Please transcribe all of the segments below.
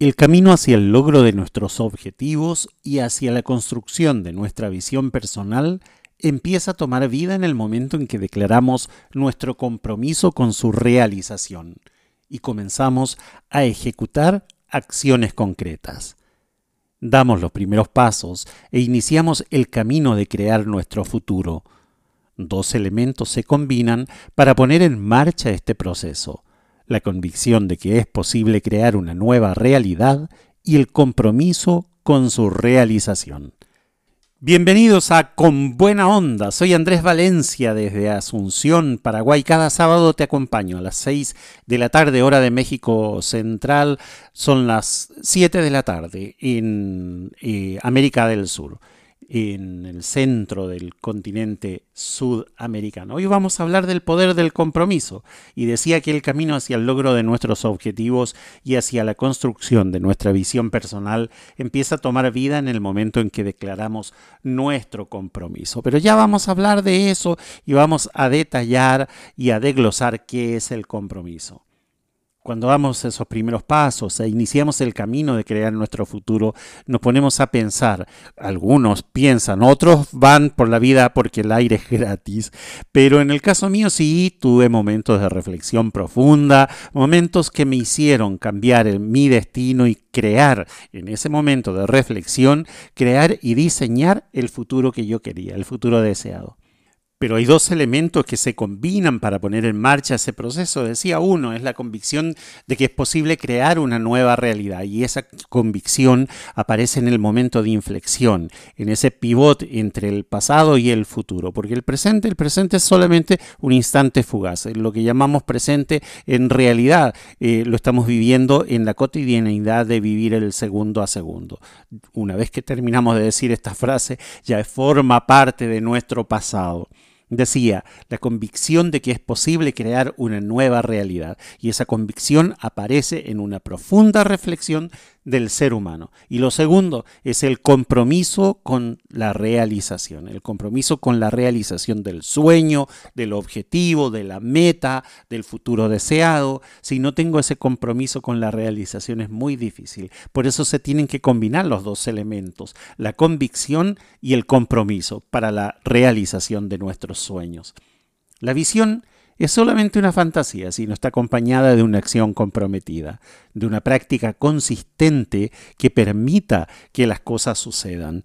El camino hacia el logro de nuestros objetivos y hacia la construcción de nuestra visión personal empieza a tomar vida en el momento en que declaramos nuestro compromiso con su realización y comenzamos a ejecutar acciones concretas. Damos los primeros pasos e iniciamos el camino de crear nuestro futuro. Dos elementos se combinan para poner en marcha este proceso la convicción de que es posible crear una nueva realidad y el compromiso con su realización. Bienvenidos a Con Buena Onda, soy Andrés Valencia desde Asunción, Paraguay. Cada sábado te acompaño a las 6 de la tarde, hora de México Central, son las 7 de la tarde en eh, América del Sur en el centro del continente sudamericano. Hoy vamos a hablar del poder del compromiso y decía que el camino hacia el logro de nuestros objetivos y hacia la construcción de nuestra visión personal empieza a tomar vida en el momento en que declaramos nuestro compromiso. Pero ya vamos a hablar de eso y vamos a detallar y a desglosar qué es el compromiso cuando damos esos primeros pasos e iniciamos el camino de crear nuestro futuro, nos ponemos a pensar. Algunos piensan, otros van por la vida porque el aire es gratis. Pero en el caso mío sí tuve momentos de reflexión profunda, momentos que me hicieron cambiar mi destino y crear en ese momento de reflexión, crear y diseñar el futuro que yo quería, el futuro deseado. Pero hay dos elementos que se combinan para poner en marcha ese proceso. Decía uno, es la convicción de que es posible crear una nueva realidad y esa convicción aparece en el momento de inflexión, en ese pivot entre el pasado y el futuro, porque el presente, el presente es solamente un instante fugaz. Lo que llamamos presente en realidad eh, lo estamos viviendo en la cotidianidad de vivir el segundo a segundo. Una vez que terminamos de decir esta frase, ya forma parte de nuestro pasado. Decía, la convicción de que es posible crear una nueva realidad. Y esa convicción aparece en una profunda reflexión del ser humano. Y lo segundo es el compromiso con la realización, el compromiso con la realización del sueño, del objetivo, de la meta, del futuro deseado. Si no tengo ese compromiso con la realización es muy difícil. Por eso se tienen que combinar los dos elementos, la convicción y el compromiso para la realización de nuestros sueños. La visión es solamente una fantasía si no está acompañada de una acción comprometida, de una práctica consistente que permita que las cosas sucedan.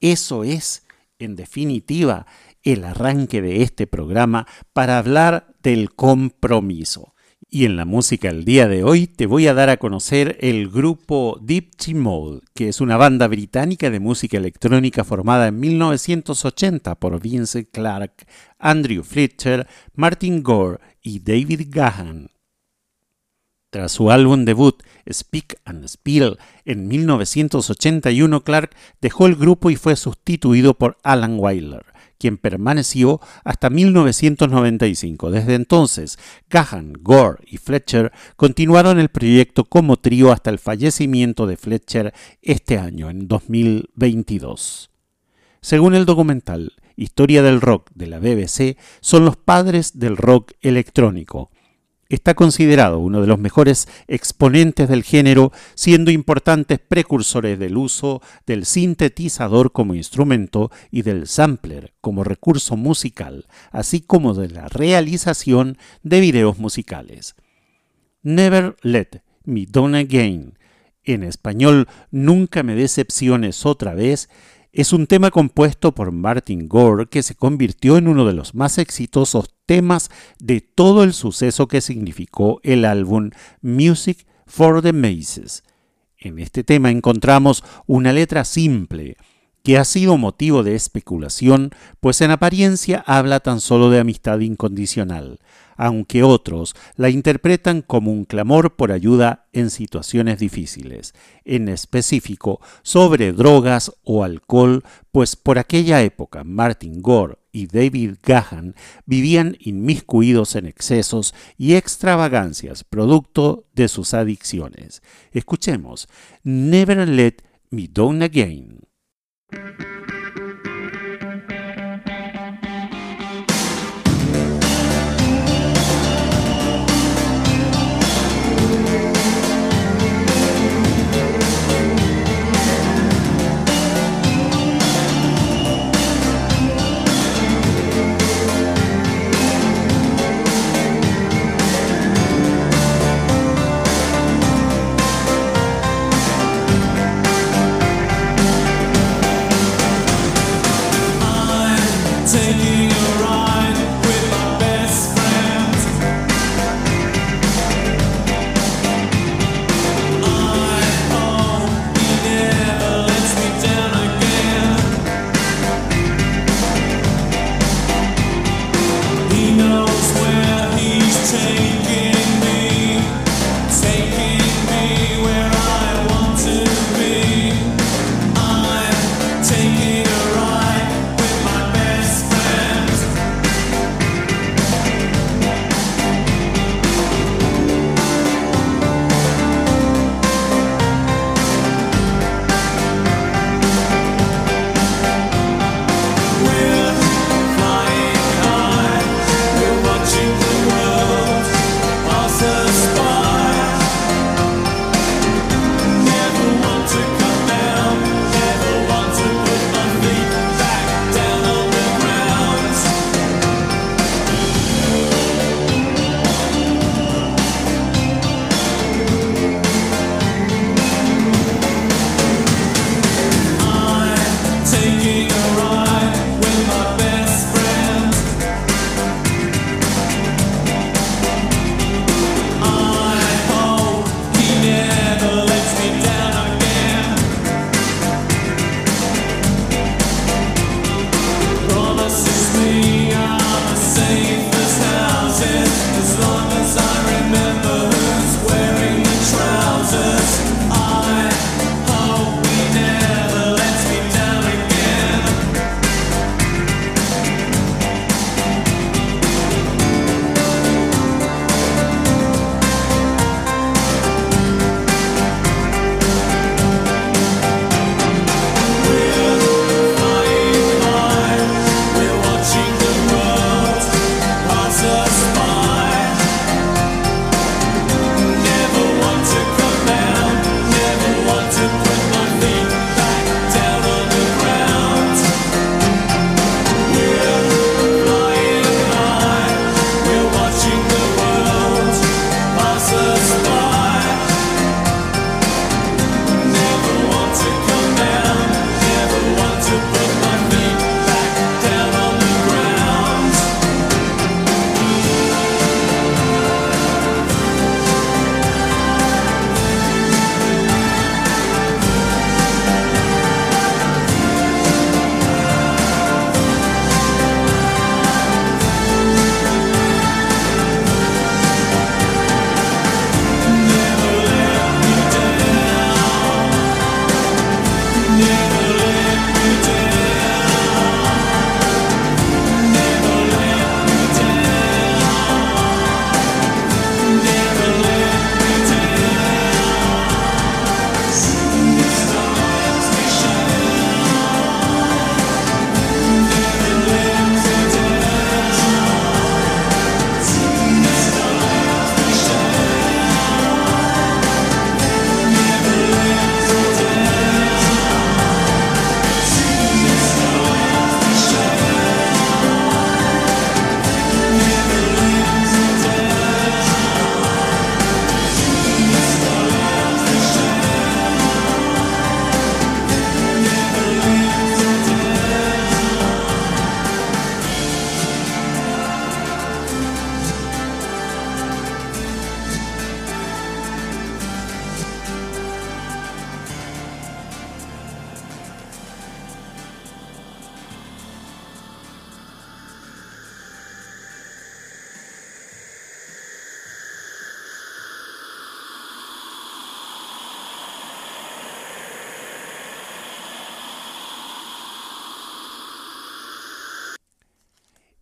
Eso es, en definitiva, el arranque de este programa para hablar del compromiso. Y en la música el día de hoy te voy a dar a conocer el grupo Deep Mode, que es una banda británica de música electrónica formada en 1980 por Vincent Clark, Andrew Fletcher, Martin Gore y David Gahan. Tras su álbum debut Speak and Spill en 1981, Clark dejó el grupo y fue sustituido por Alan Wyler quien permaneció hasta 1995. Desde entonces, Gahan, Gore y Fletcher continuaron el proyecto como trío hasta el fallecimiento de Fletcher este año, en 2022. Según el documental Historia del Rock de la BBC, son los padres del rock electrónico Está considerado uno de los mejores exponentes del género, siendo importantes precursores del uso del sintetizador como instrumento y del sampler como recurso musical, así como de la realización de videos musicales. Never Let Me Down Again, en español Nunca me decepciones otra vez, es un tema compuesto por Martin Gore que se convirtió en uno de los más exitosos temas de todo el suceso que significó el álbum Music for the Maces. En este tema encontramos una letra simple, que ha sido motivo de especulación, pues en apariencia habla tan solo de amistad incondicional, aunque otros la interpretan como un clamor por ayuda en situaciones difíciles, en específico sobre drogas o alcohol, pues por aquella época Martin Gore y David Gahan vivían inmiscuidos en excesos y extravagancias producto de sus adicciones. Escuchemos Never Let Me Down Again.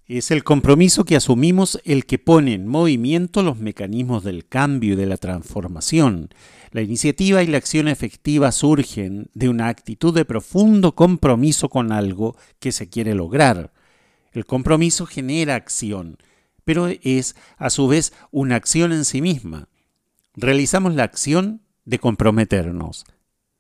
Es el compromiso que asumimos el que pone en movimiento los mecanismos del cambio y de la transformación. La iniciativa y la acción efectiva surgen de una actitud de profundo compromiso con algo que se quiere lograr. El compromiso genera acción, pero es a su vez una acción en sí misma. Realizamos la acción de comprometernos.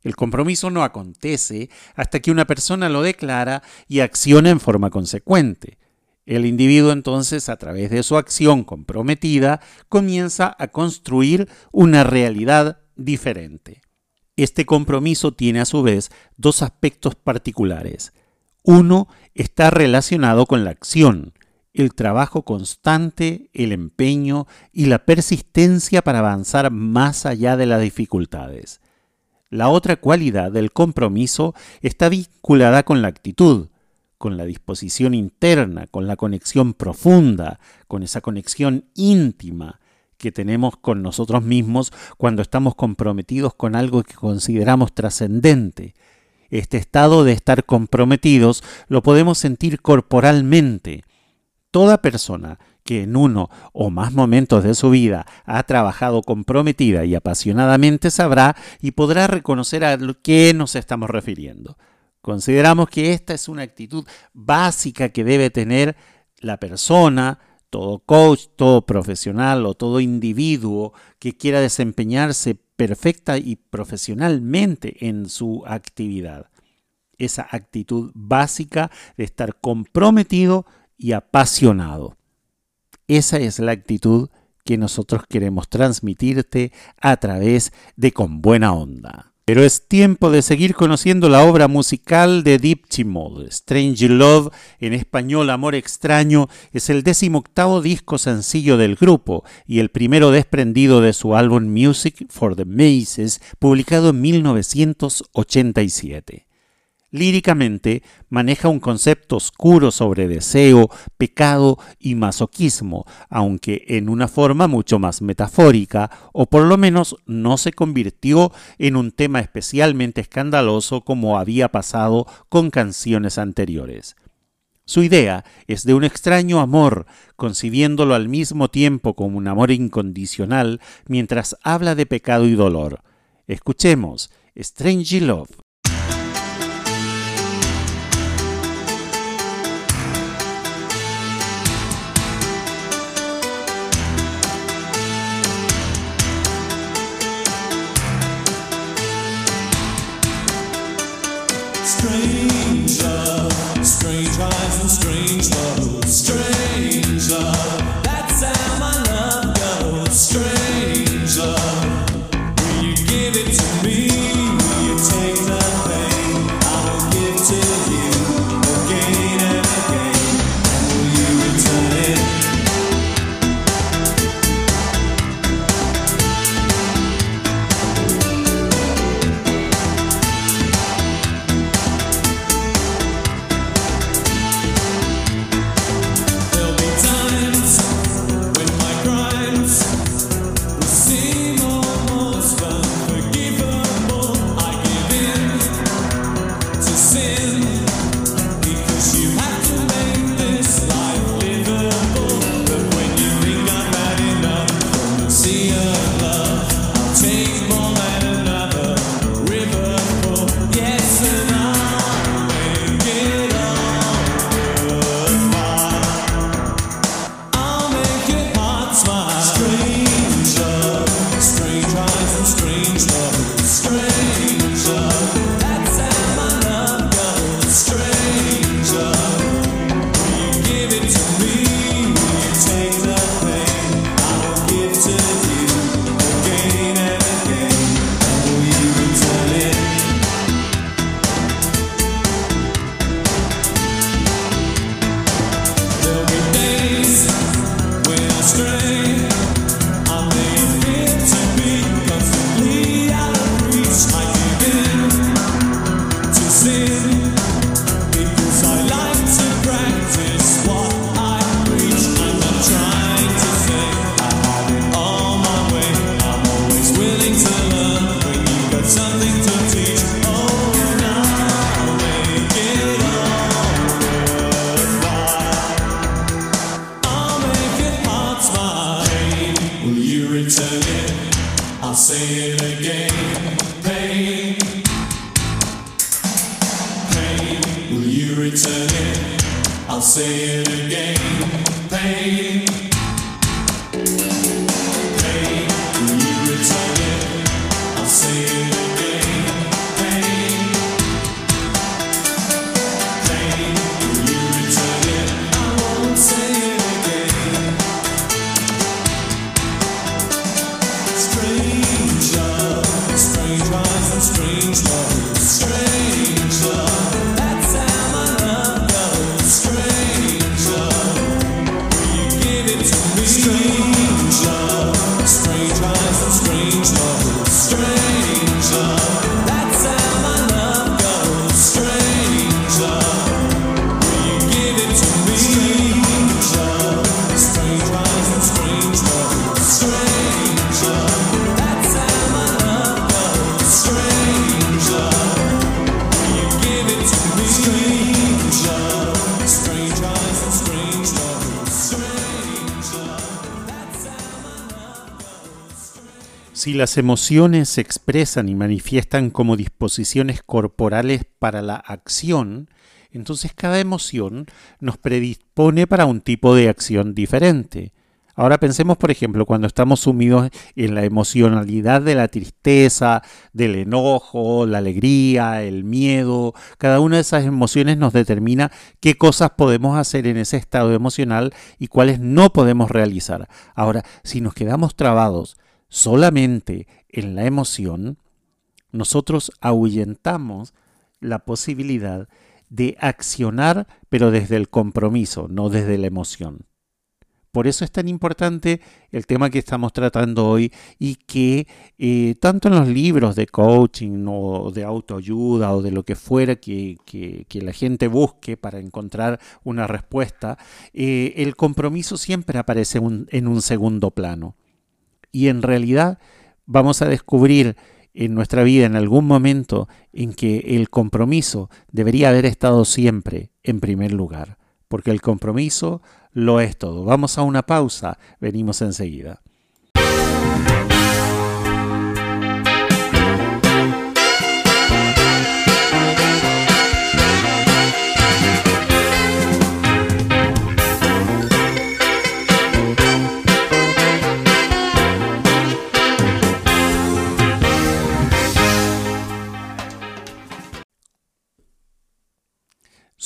El compromiso no acontece hasta que una persona lo declara y acciona en forma consecuente. El individuo entonces, a través de su acción comprometida, comienza a construir una realidad diferente. Este compromiso tiene a su vez dos aspectos particulares. Uno está relacionado con la acción, el trabajo constante, el empeño y la persistencia para avanzar más allá de las dificultades. La otra cualidad del compromiso está vinculada con la actitud, con la disposición interna, con la conexión profunda, con esa conexión íntima que tenemos con nosotros mismos cuando estamos comprometidos con algo que consideramos trascendente. Este estado de estar comprometidos lo podemos sentir corporalmente. Toda persona que en uno o más momentos de su vida ha trabajado comprometida y apasionadamente sabrá y podrá reconocer a que nos estamos refiriendo. Consideramos que esta es una actitud básica que debe tener la persona, todo coach, todo profesional o todo individuo que quiera desempeñarse perfecta y profesionalmente en su actividad. Esa actitud básica de estar comprometido y apasionado. Esa es la actitud que nosotros queremos transmitirte a través de Con Buena Onda. Pero es tiempo de seguir conociendo la obra musical de Deep Chimol. Strange Love, en español Amor Extraño, es el decimoctavo disco sencillo del grupo y el primero desprendido de su álbum Music for the Maces, publicado en 1987. Líricamente maneja un concepto oscuro sobre deseo, pecado y masoquismo, aunque en una forma mucho más metafórica, o por lo menos no se convirtió en un tema especialmente escandaloso como había pasado con canciones anteriores. Su idea es de un extraño amor, concibiéndolo al mismo tiempo como un amor incondicional, mientras habla de pecado y dolor. Escuchemos Strange Love. Las emociones se expresan y manifiestan como disposiciones corporales para la acción, entonces cada emoción nos predispone para un tipo de acción diferente. Ahora pensemos, por ejemplo, cuando estamos sumidos en la emocionalidad de la tristeza, del enojo, la alegría, el miedo. Cada una de esas emociones nos determina qué cosas podemos hacer en ese estado emocional y cuáles no podemos realizar. Ahora, si nos quedamos trabados solamente en la emoción, nosotros ahuyentamos la posibilidad de accionar, pero desde el compromiso, no desde la emoción. Por eso es tan importante el tema que estamos tratando hoy y que eh, tanto en los libros de coaching o de autoayuda o de lo que fuera que, la gente busque para encontrar una respuesta, eh, el compromiso siempre aparece en un segundo plano. Y en realidad vamos a descubrir en nuestra vida en algún momento en que el compromiso debería haber estado siempre en primer lugar, porque el compromiso lo es todo. Vamos a una pausa, venimos enseguida.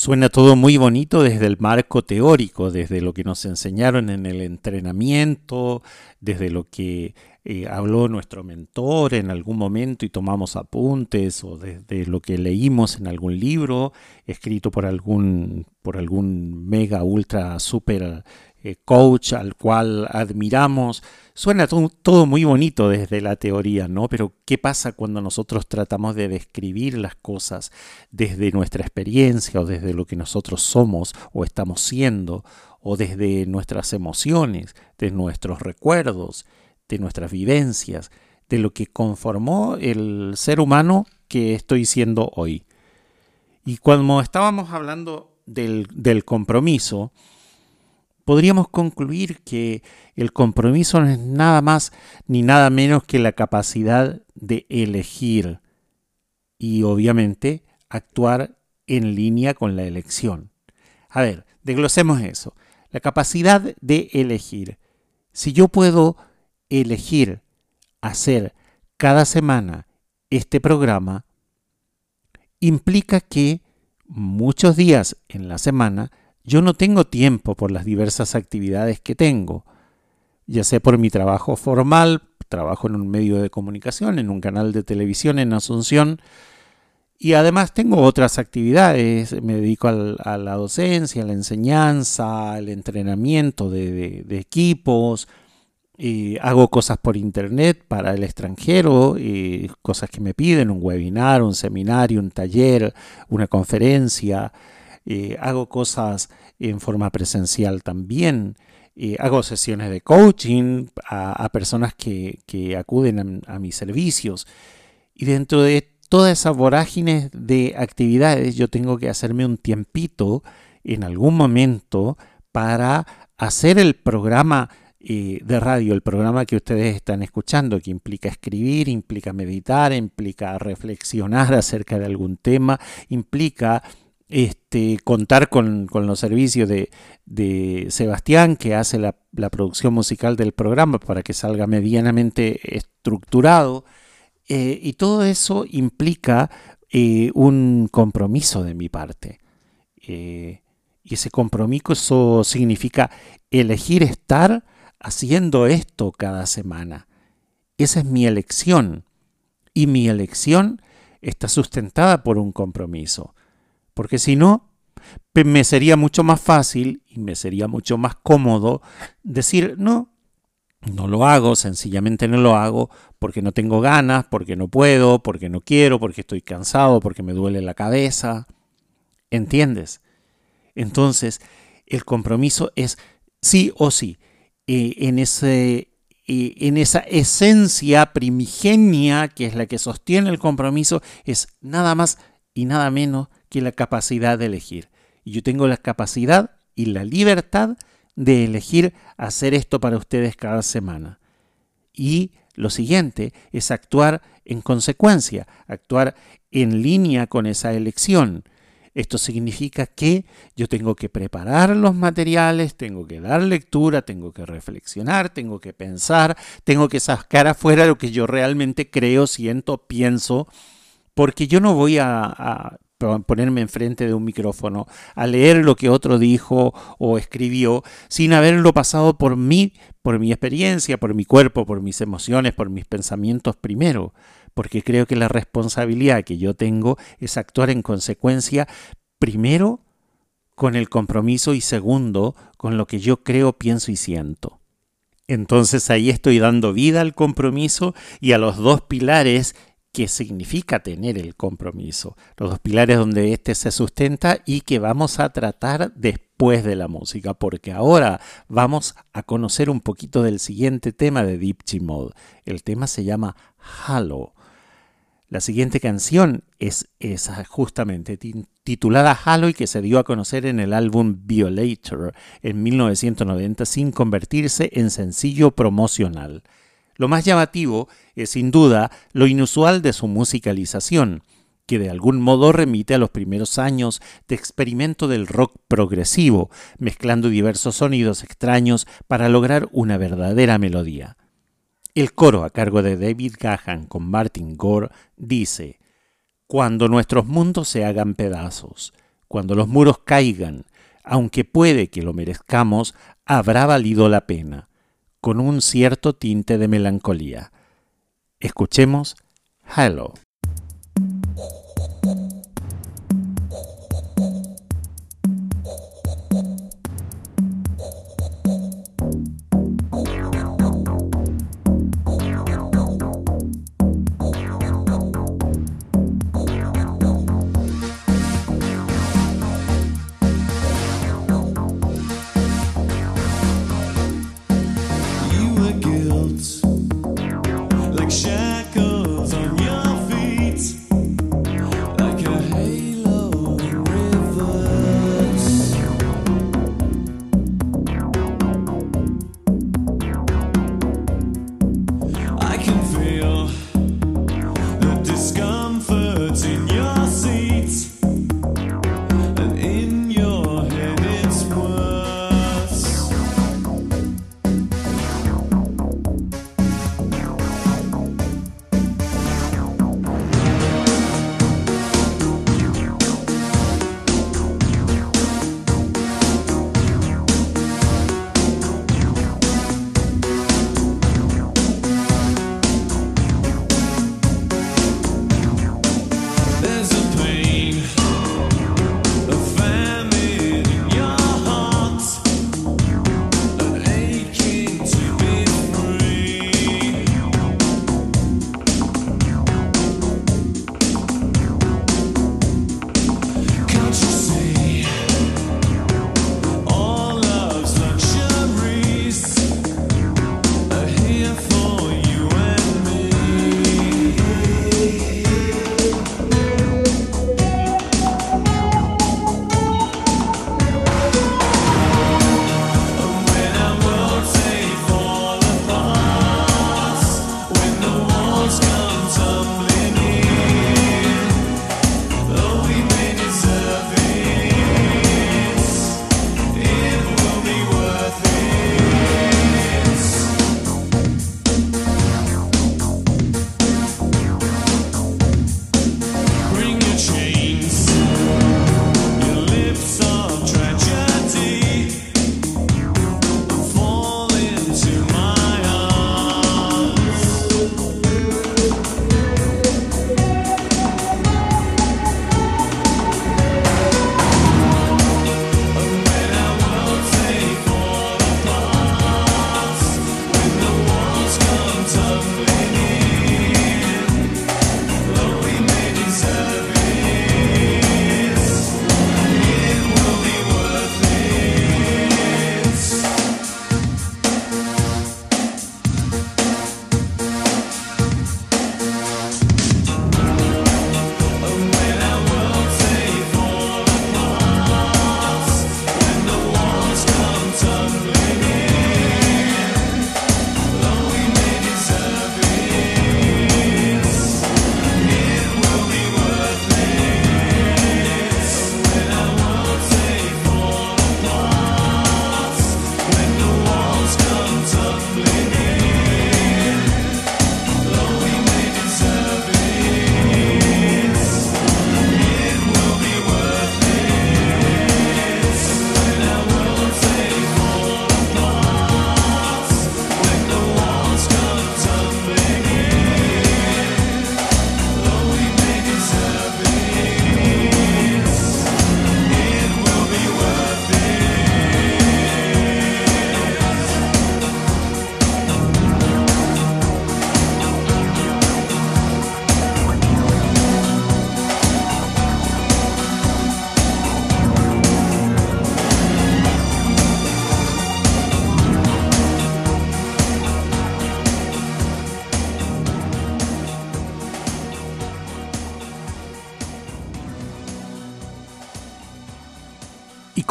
Suena todo muy bonito desde el marco teórico, desde lo que nos enseñaron en el entrenamiento, desde lo que eh, habló nuestro mentor en algún momento y tomamos apuntes, o desde lo que leímos en algún libro escrito por algún, por algún mega, ultra, super eh, coach al cual admiramos. Suena to- todo muy bonito desde la teoría, ¿no? Pero ¿qué pasa cuando nosotros tratamos de describir las cosas desde nuestra experiencia o desde lo que nosotros somos o estamos siendo o desde nuestras emociones, de nuestros recuerdos, de nuestras vivencias, de lo que conformó el ser humano que estoy siendo hoy? Y cuando estábamos hablando del compromiso, podríamos concluir que el compromiso no es nada más ni nada menos que la capacidad de elegir y obviamente actuar en línea con la elección. A ver, desglosemos eso. La capacidad de elegir. Si yo puedo elegir hacer cada semana este programa, implica que muchos días en la semana yo no tengo tiempo por las diversas actividades que tengo, ya sea por mi trabajo formal, trabajo en un medio de comunicación, en un canal de televisión en Asunción, y además tengo otras actividades, me dedico a la docencia, a la enseñanza, al entrenamiento de, equipos, hago cosas por internet para el extranjero, cosas que me piden, un webinar, un seminario, un taller, una conferencia, eh, hago cosas en forma presencial también, eh, hago sesiones de coaching a, personas que, que acuden a, mis servicios. Y dentro de toda esa vorágine de actividades, yo tengo que hacerme un tiempito en algún momento para hacer el programa eh, de radio, el programa que ustedes están escuchando, que implica escribir, implica meditar, implica reflexionar acerca de algún tema, implica este, contar con, los servicios de, de Sebastián, que hace la, la producción musical del programa para que salga medianamente estructurado. Eh, y todo eso implica eh, un compromiso de mi parte. Eh, y ese compromiso significa elegir estar haciendo esto cada semana. Esa es mi elección. Y mi elección está sustentada por un compromiso. Porque si no, me sería mucho más fácil y me sería mucho más cómodo decir, no, no lo hago, sencillamente no lo hago porque no tengo ganas, porque no puedo, porque no quiero, porque estoy cansado, porque me duele la cabeza. ¿Entiendes? Entonces, el compromiso es sí o sí. eh, en, ese, eh, en esa esencia primigenia que es la que sostiene el compromiso, es nada más y nada menos la capacidad de elegir. Y yo tengo la capacidad y la libertad de elegir hacer esto para ustedes cada semana. Y lo siguiente es actuar en consecuencia, actuar en línea con esa elección. Esto significa que yo tengo que preparar los materiales, tengo que dar lectura, tengo que reflexionar, tengo que pensar, tengo que sacar afuera lo que yo realmente creo, siento, pienso, porque yo no voy a, a ponerme enfrente de un micrófono a leer lo que otro dijo o escribió sin haberlo pasado por mí, por mi experiencia, por mi cuerpo, por mis emociones, por mis pensamientos primero porque creo que la responsabilidad que yo tengo es actuar en consecuencia, primero, con el compromiso y segundo, con lo que yo creo, pienso y siento. Entonces ahí estoy dando vida al compromiso y a los dos pilares que significa tener el compromiso, los dos pilares donde éste se sustenta y que vamos a tratar después de la música, porque ahora vamos a conocer un poquito del siguiente tema de Deep Mode. El tema se llama Halo. La siguiente canción es esa justamente titulada Halo y que se dio a conocer en el álbum Violator en 1990 sin convertirse en sencillo promocional. Lo más llamativo es sin duda lo inusual de su musicalización, que de algún modo remite a los primeros años de experimento del rock progresivo, mezclando diversos sonidos extraños para lograr una verdadera melodía. El coro a cargo de David Gahan con Martin Gore dice, Cuando nuestros mundos se hagan pedazos, cuando los muros caigan, aunque puede que lo merezcamos, habrá valido la pena, con un cierto tinte de melancolía. Escuchemos Hello.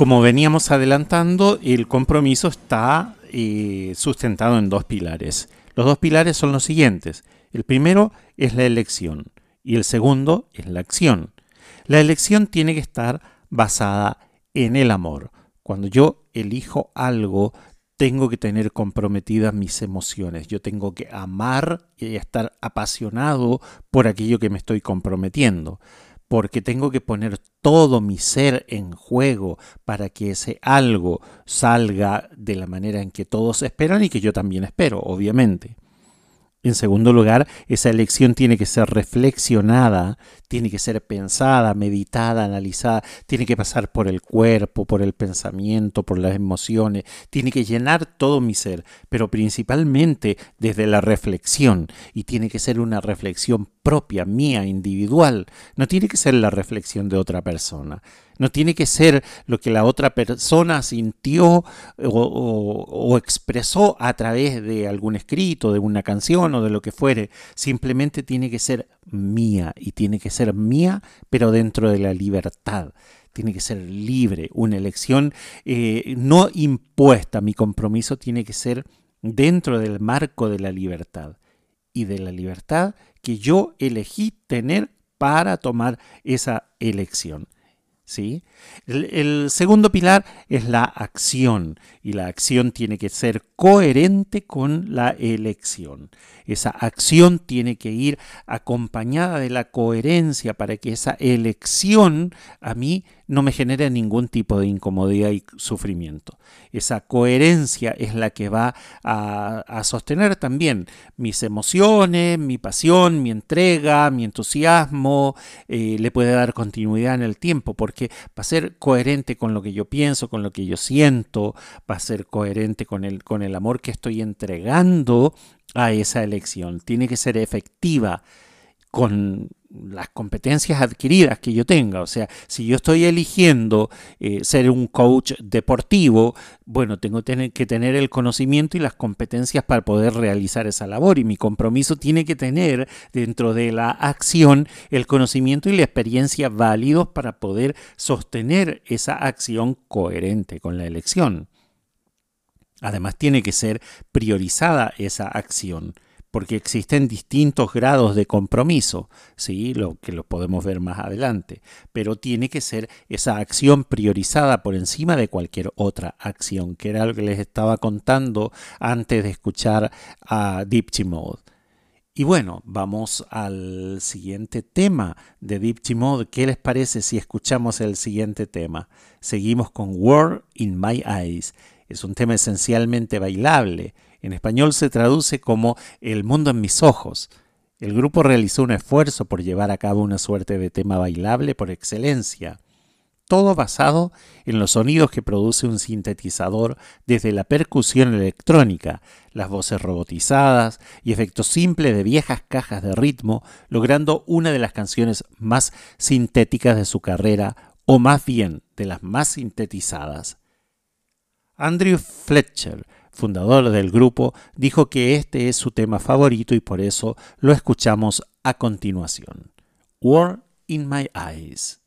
Como veníamos adelantando, el compromiso está eh, sustentado en dos pilares. Los dos pilares son los siguientes. El primero es la elección y el segundo es la acción. La elección tiene que estar basada en el amor. Cuando yo elijo algo, tengo que tener comprometidas mis emociones. Yo tengo que amar y estar apasionado por aquello que me estoy comprometiendo. Porque tengo que poner todo mi ser en juego para que ese algo salga de la manera en que todos esperan y que yo también espero, obviamente. En segundo lugar, esa elección tiene que ser reflexionada, tiene que ser pensada, meditada, analizada, tiene que pasar por el cuerpo, por el pensamiento, por las emociones, tiene que llenar todo mi ser, pero principalmente desde la reflexión, y tiene que ser una reflexión propia, mía, individual, no tiene que ser la reflexión de otra persona. No tiene que ser lo que la otra persona sintió o, expresó a través de algún escrito, de una canción o de lo que fuere. Simplemente tiene que ser mía y tiene que ser mía, pero dentro de la libertad. Tiene que ser libre, una elección eh, no impuesta. Mi compromiso tiene que ser dentro del marco de la libertad y de la libertad que yo elegí tener para tomar esa elección. ¿Sí? El, el, segundo pilar es la acción y la acción tiene que ser coherente con la elección. Esa acción tiene que ir acompañada de la coherencia para que esa elección a mí no me genere ningún tipo de incomodidad y sufrimiento. Esa coherencia es la que va a, a sostener también mis emociones, mi pasión, mi entrega, mi entusiasmo, eh, le puede dar continuidad en el tiempo, porque va a ser coherente con lo que yo pienso, con lo que yo siento, va a ser coherente con el, con el amor que estoy entregando a esa elección. Tiene que ser efectiva con las competencias adquiridas que yo tenga. O sea, si yo estoy eligiendo eh, ser un coach deportivo, bueno, tengo que tener el conocimiento y las competencias para poder realizar esa labor. Y mi compromiso tiene que tener dentro de la acción el conocimiento y la experiencia válidos para poder sostener esa acción coherente con la elección. Además, tiene que ser priorizada esa acción porque existen distintos grados de compromiso, ¿sí? lo que lo podemos ver más adelante, pero tiene que ser esa acción priorizada por encima de cualquier otra acción, que era lo que les estaba contando antes de escuchar a Deep Mode. Y bueno, vamos al siguiente tema de Deep Mode. ¿Qué les parece si escuchamos el siguiente tema? Seguimos con War in My Eyes. Es un tema esencialmente bailable. En español se traduce como El mundo en mis ojos. El grupo realizó un esfuerzo por llevar a cabo una suerte de tema bailable por excelencia, todo basado en los sonidos que produce un sintetizador desde la percusión electrónica, las voces robotizadas y efectos simples de viejas cajas de ritmo, logrando una de las canciones más sintéticas de su carrera, o más bien de las más sintetizadas. Andrew Fletcher, fundador del grupo, dijo que este es su tema favorito y por eso lo escuchamos a continuación. War in My Eyes.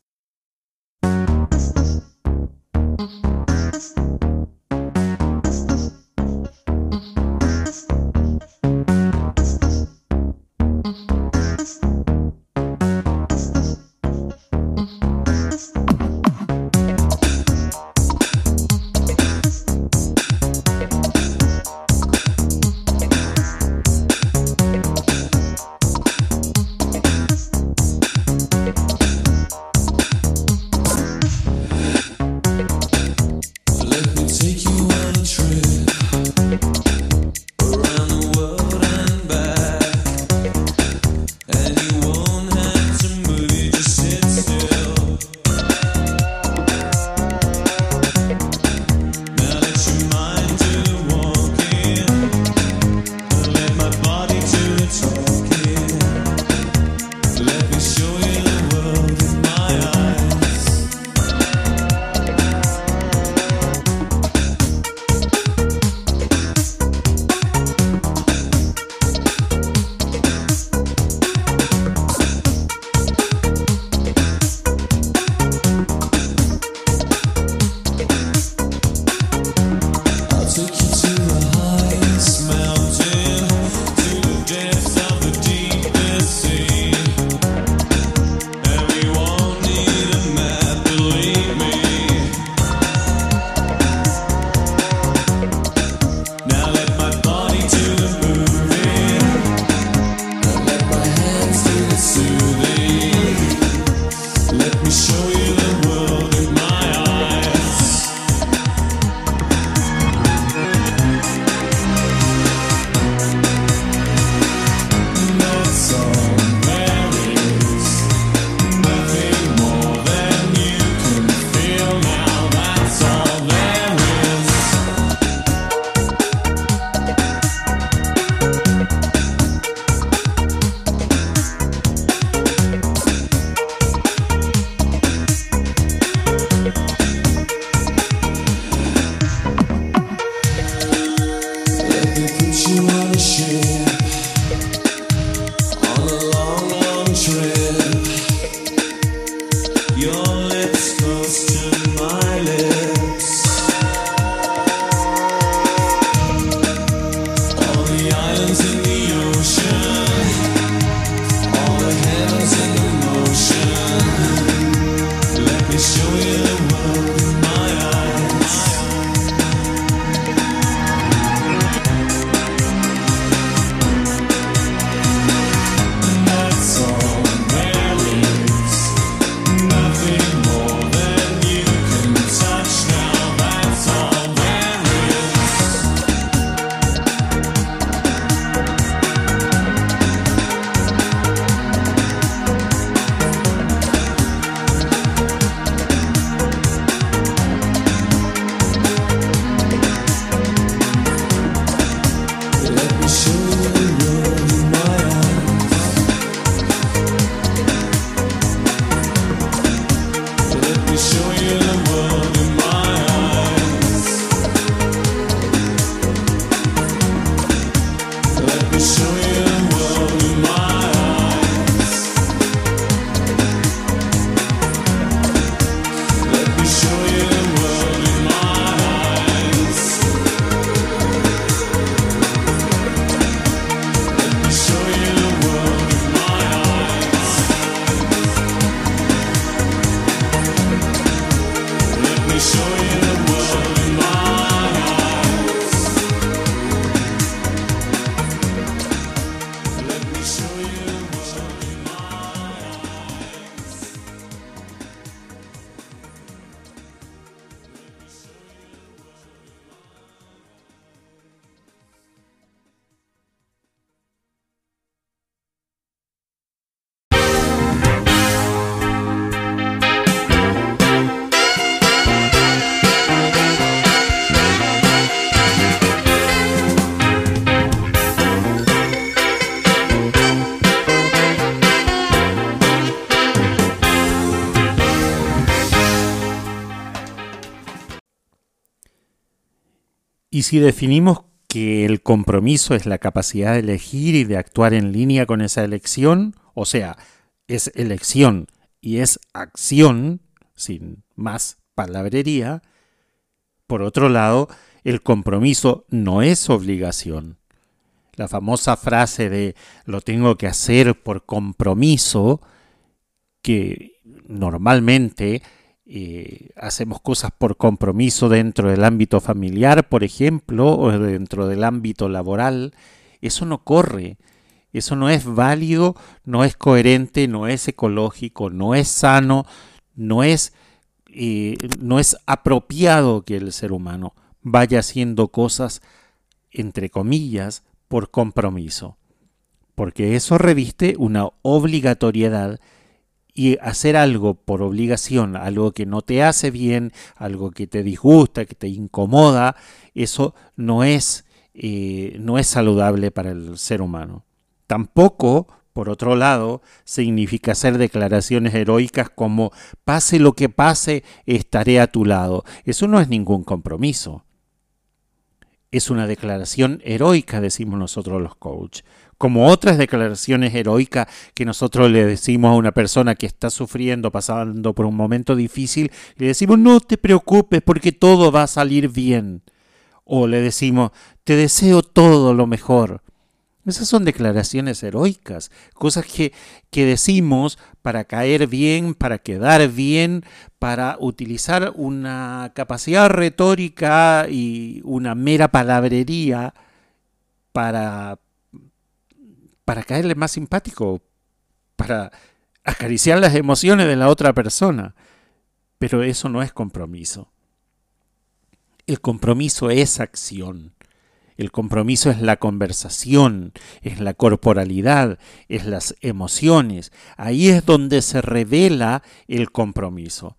Y si definimos que el compromiso es la capacidad de elegir y de actuar en línea con esa elección, o sea, es elección y es acción, sin más palabrería, por otro lado, el compromiso no es obligación. La famosa frase de lo tengo que hacer por compromiso, que normalmente hacemos cosas por compromiso dentro del ámbito familiar, por ejemplo, o dentro del ámbito laboral, eso no corre. Eso no es válido, no es coherente, no es ecológico, no es sano, no es, eh, no es apropiado que el ser humano vaya haciendo cosas, entre comillas, por compromiso. Porque eso reviste una obligatoriedad y hacer algo por obligación, algo que no te hace bien, algo que te disgusta, que te incomoda, eso no es, eh, no es saludable para el ser humano. Tampoco, por otro lado, significa hacer declaraciones heroicas como pase lo que pase, estaré a tu lado. Eso no es ningún compromiso. Es una declaración heroica, decimos nosotros los coaches como otras declaraciones heroicas que nosotros le decimos a una persona que está sufriendo, pasando por un momento difícil, le decimos, no te preocupes porque todo va a salir bien. O le decimos, te deseo todo lo mejor. Esas son declaraciones heroicas, cosas que, que decimos para caer bien, para quedar bien, para utilizar una capacidad retórica y una mera palabrería para, para caerle más simpático, para acariciar las emociones de la otra persona. Pero eso no es compromiso. El compromiso es acción. El compromiso es la conversación, es la corporalidad, es las emociones. Ahí es donde se revela el compromiso.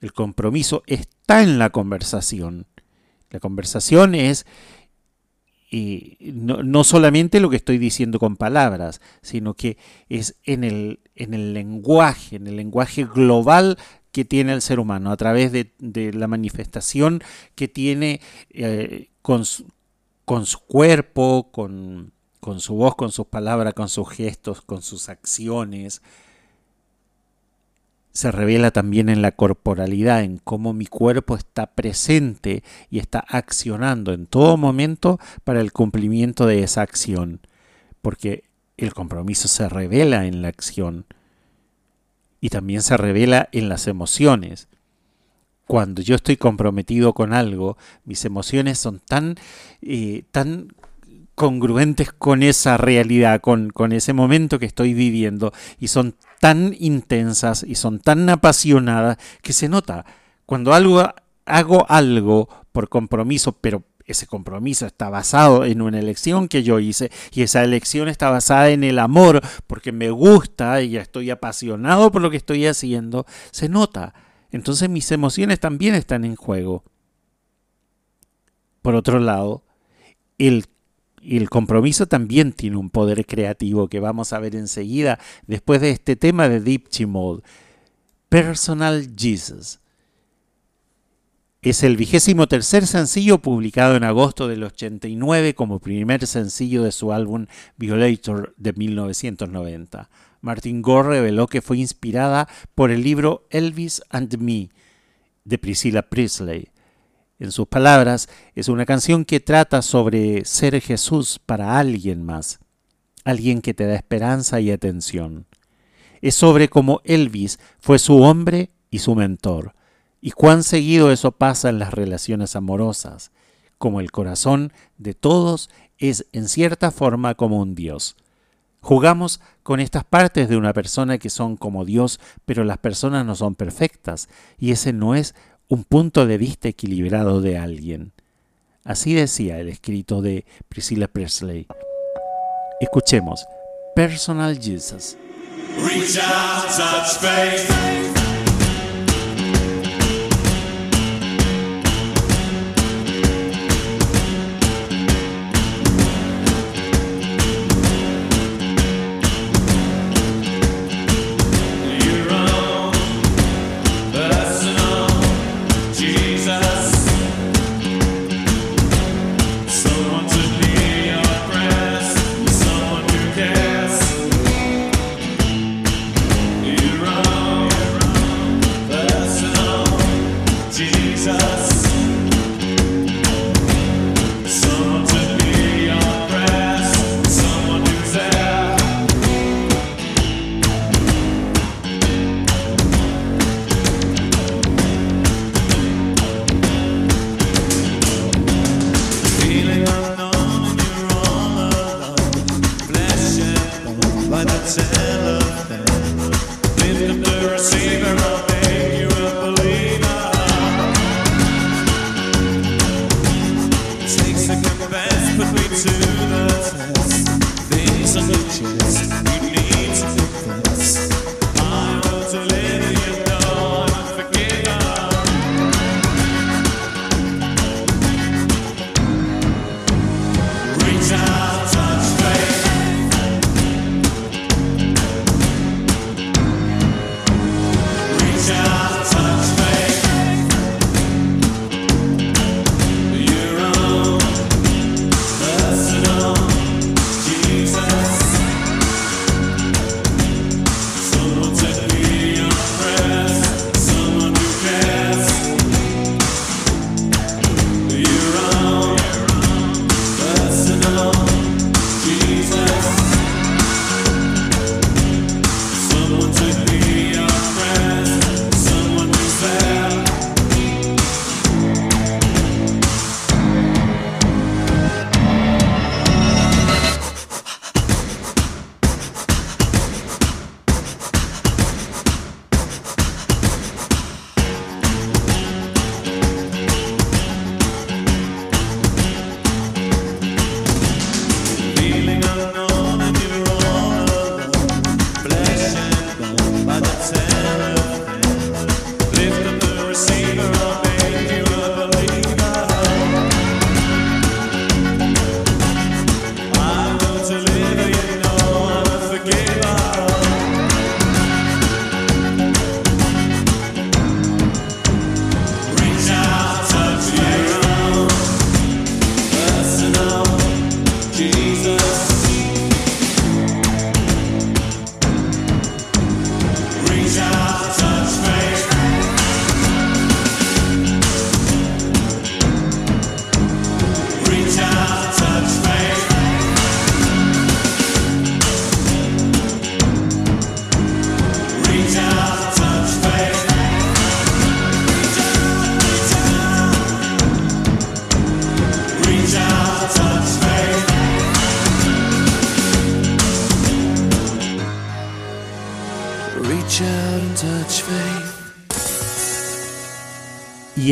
El compromiso está en la conversación. La conversación es y no, no, solamente lo que estoy diciendo con palabras, sino que es en el, en el lenguaje, en el lenguaje global que tiene el ser humano, a través de, de la manifestación que tiene eh, con, su, con, su, cuerpo, con, con su voz, con sus palabras, con sus gestos, con sus acciones, se revela también en la corporalidad, en cómo mi cuerpo está presente y está accionando en todo momento para el cumplimiento de esa acción, porque el compromiso se revela en la acción y también se revela en las emociones. Cuando yo estoy comprometido con algo, mis emociones son tan, eh, tan congruentes con esa realidad, con, con, ese momento que estoy viviendo, y son tan intensas y son tan apasionadas que se nota. Cuando algo, hago algo por compromiso, pero ese compromiso está basado en una elección que yo hice y esa elección está basada en el amor porque me gusta y estoy apasionado por lo que estoy haciendo, se nota. Entonces mis emociones también están en juego. Por otro lado, el y el compromiso también tiene un poder creativo que vamos a ver enseguida después de este tema de Deep Mode. Personal Jesus. Es el vigésimo tercer sencillo publicado en agosto del 89 como primer sencillo de su álbum Violator de 1990. Martin Gore reveló que fue inspirada por el libro Elvis and Me de Priscilla Presley. En sus palabras, es una canción que trata sobre ser Jesús para alguien más, alguien que te da esperanza y atención. Es sobre cómo Elvis fue su hombre y su mentor y cuán seguido eso pasa en las relaciones amorosas, como el corazón de todos es en cierta forma como un Dios. Jugamos con estas partes de una persona que son como Dios, pero las personas no son perfectas, y ese no es un punto de vista equilibrado de alguien. Así decía el escrito de Priscilla Presley. Escuchemos Personal Jesus. essa noite.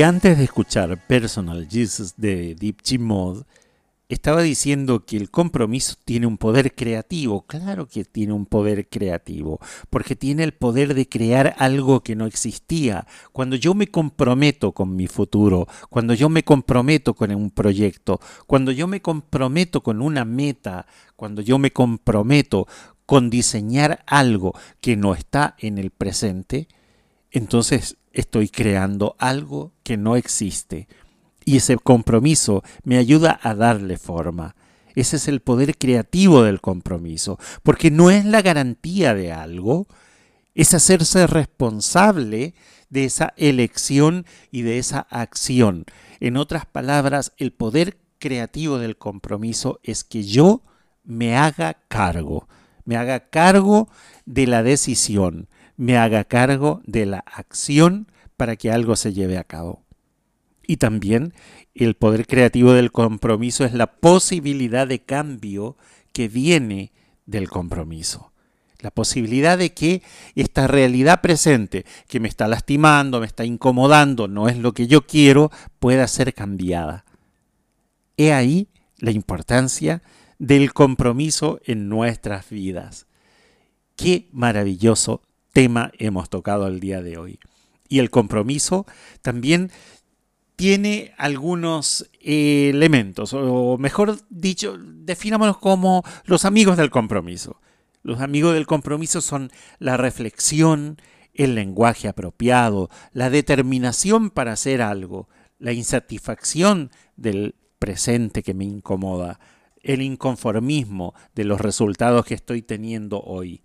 Antes de escuchar Personal Jesus de Deep Mod, estaba diciendo que el compromiso tiene un poder creativo. Claro que tiene un poder creativo, porque tiene el poder de crear algo que no existía. Cuando yo me comprometo con mi futuro, cuando yo me comprometo con un proyecto, cuando yo me comprometo con una meta, cuando yo me comprometo con diseñar algo que no está en el presente, entonces estoy creando algo que no existe. Y ese compromiso me ayuda a darle forma. Ese es el poder creativo del compromiso, porque no es la garantía de algo, es hacerse responsable de esa elección y de esa acción. En otras palabras, el poder creativo del compromiso es que yo me haga cargo, me haga cargo de la decisión, me haga cargo de la acción para que algo se lleve a cabo. Y también el poder creativo del compromiso es la posibilidad de cambio que viene del compromiso. La posibilidad de que esta realidad presente, que me está lastimando, me está incomodando, no es lo que yo quiero, pueda ser cambiada. He ahí la importancia del compromiso en nuestras vidas. Qué maravilloso tema hemos tocado el día de hoy. Y el compromiso también tiene algunos elementos, o mejor dicho, definámonos como los amigos del compromiso. Los amigos del compromiso son la reflexión, el lenguaje apropiado, la determinación para hacer algo, la insatisfacción del presente que me incomoda, el inconformismo de los resultados que estoy teniendo hoy,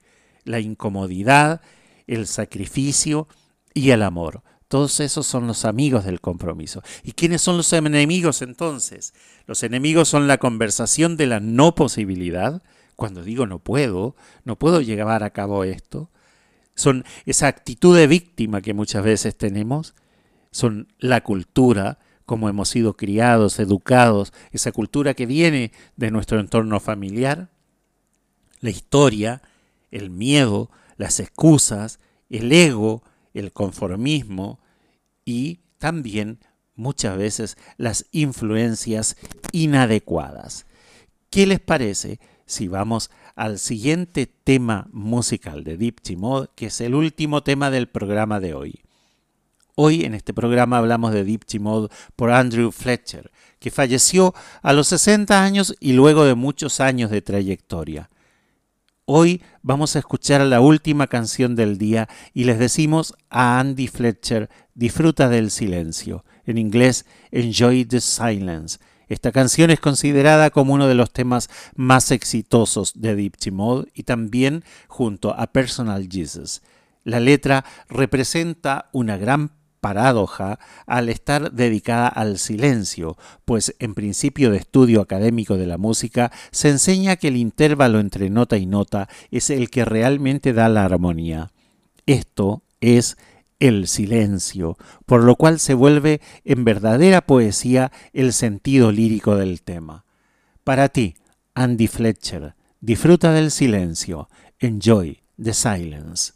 la incomodidad, el sacrificio y el amor. Todos esos son los amigos del compromiso. ¿Y quiénes son los enemigos entonces? Los enemigos son la conversación de la no posibilidad, cuando digo no puedo, no puedo llevar a cabo esto. Son esa actitud de víctima que muchas veces tenemos, son la cultura, como hemos sido criados, educados, esa cultura que viene de nuestro entorno familiar, la historia, el miedo, las excusas, el ego, el conformismo y también muchas veces las influencias inadecuadas. ¿Qué les parece si vamos al siguiente tema musical de Deep Mod, que es el último tema del programa de hoy? Hoy en este programa hablamos de Deep Mod por Andrew Fletcher, que falleció a los 60 años y luego de muchos años de trayectoria. Hoy vamos a escuchar la última canción del día y les decimos a Andy Fletcher, disfruta del silencio. En inglés, Enjoy the Silence. Esta canción es considerada como uno de los temas más exitosos de Deep Mode y también junto a Personal Jesus. La letra representa una gran paradoja al estar dedicada al silencio, pues en principio de estudio académico de la música se enseña que el intervalo entre nota y nota es el que realmente da la armonía. Esto es el silencio, por lo cual se vuelve en verdadera poesía el sentido lírico del tema. Para ti, Andy Fletcher, disfruta del silencio, enjoy the silence.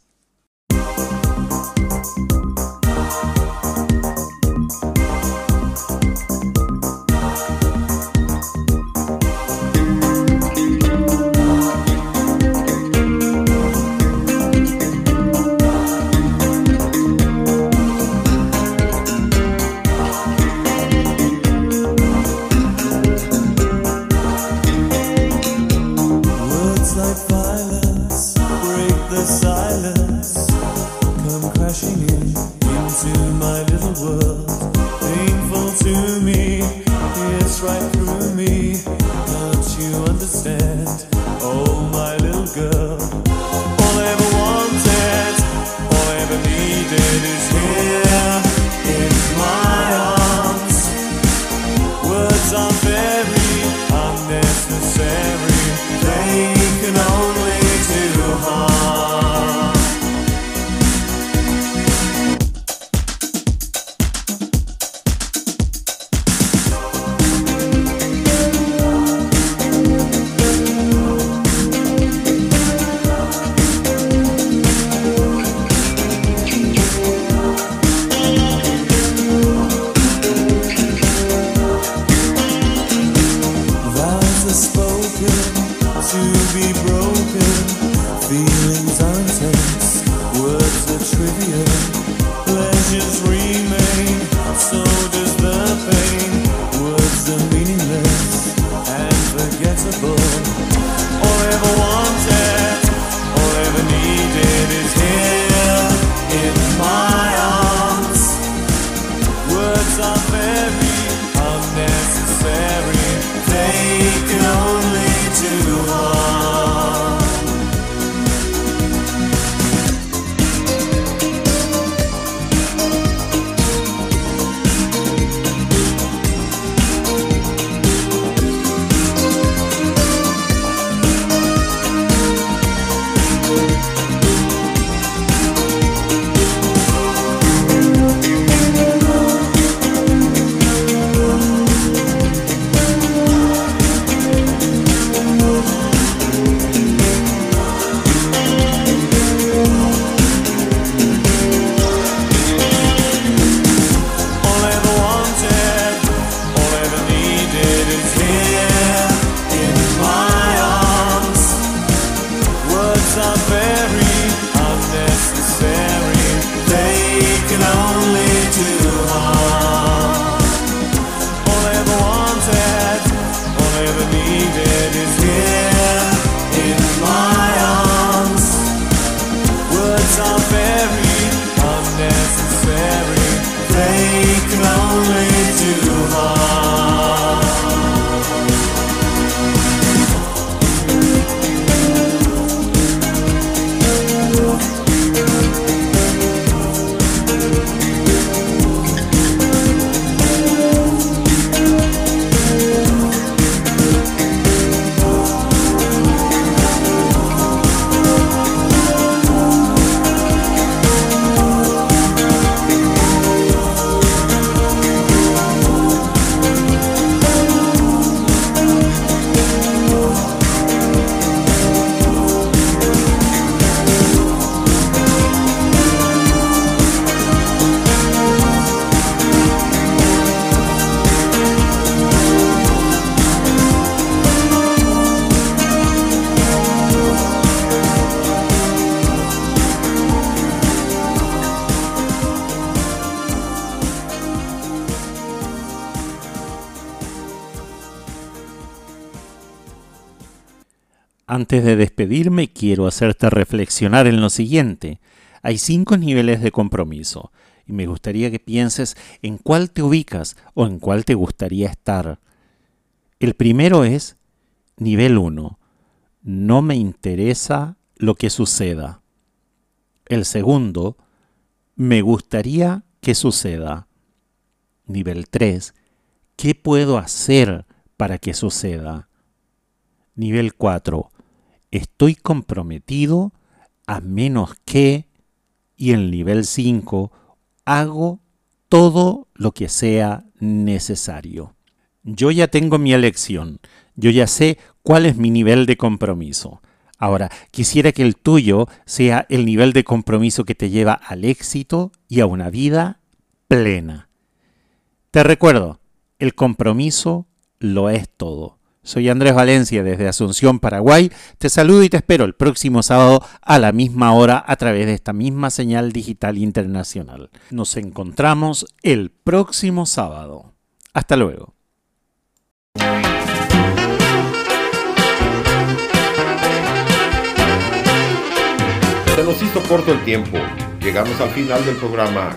best. Antes de despedirme, quiero hacerte reflexionar en lo siguiente. Hay cinco niveles de compromiso y me gustaría que pienses en cuál te ubicas o en cuál te gustaría estar. El primero es nivel 1. No me interesa lo que suceda. El segundo, me gustaría que suceda. Nivel 3. ¿Qué puedo hacer para que suceda? Nivel 4. Estoy comprometido a menos que... Y el nivel 5. Hago todo lo que sea necesario. Yo ya tengo mi elección. Yo ya sé cuál es mi nivel de compromiso. Ahora, quisiera que el tuyo sea el nivel de compromiso que te lleva al éxito y a una vida plena. Te recuerdo, el compromiso lo es todo. Soy Andrés Valencia desde Asunción, Paraguay. Te saludo y te espero el próximo sábado a la misma hora a través de esta misma señal digital internacional. Nos encontramos el próximo sábado. Hasta luego. Se nos hizo corto el tiempo. Llegamos al final del programa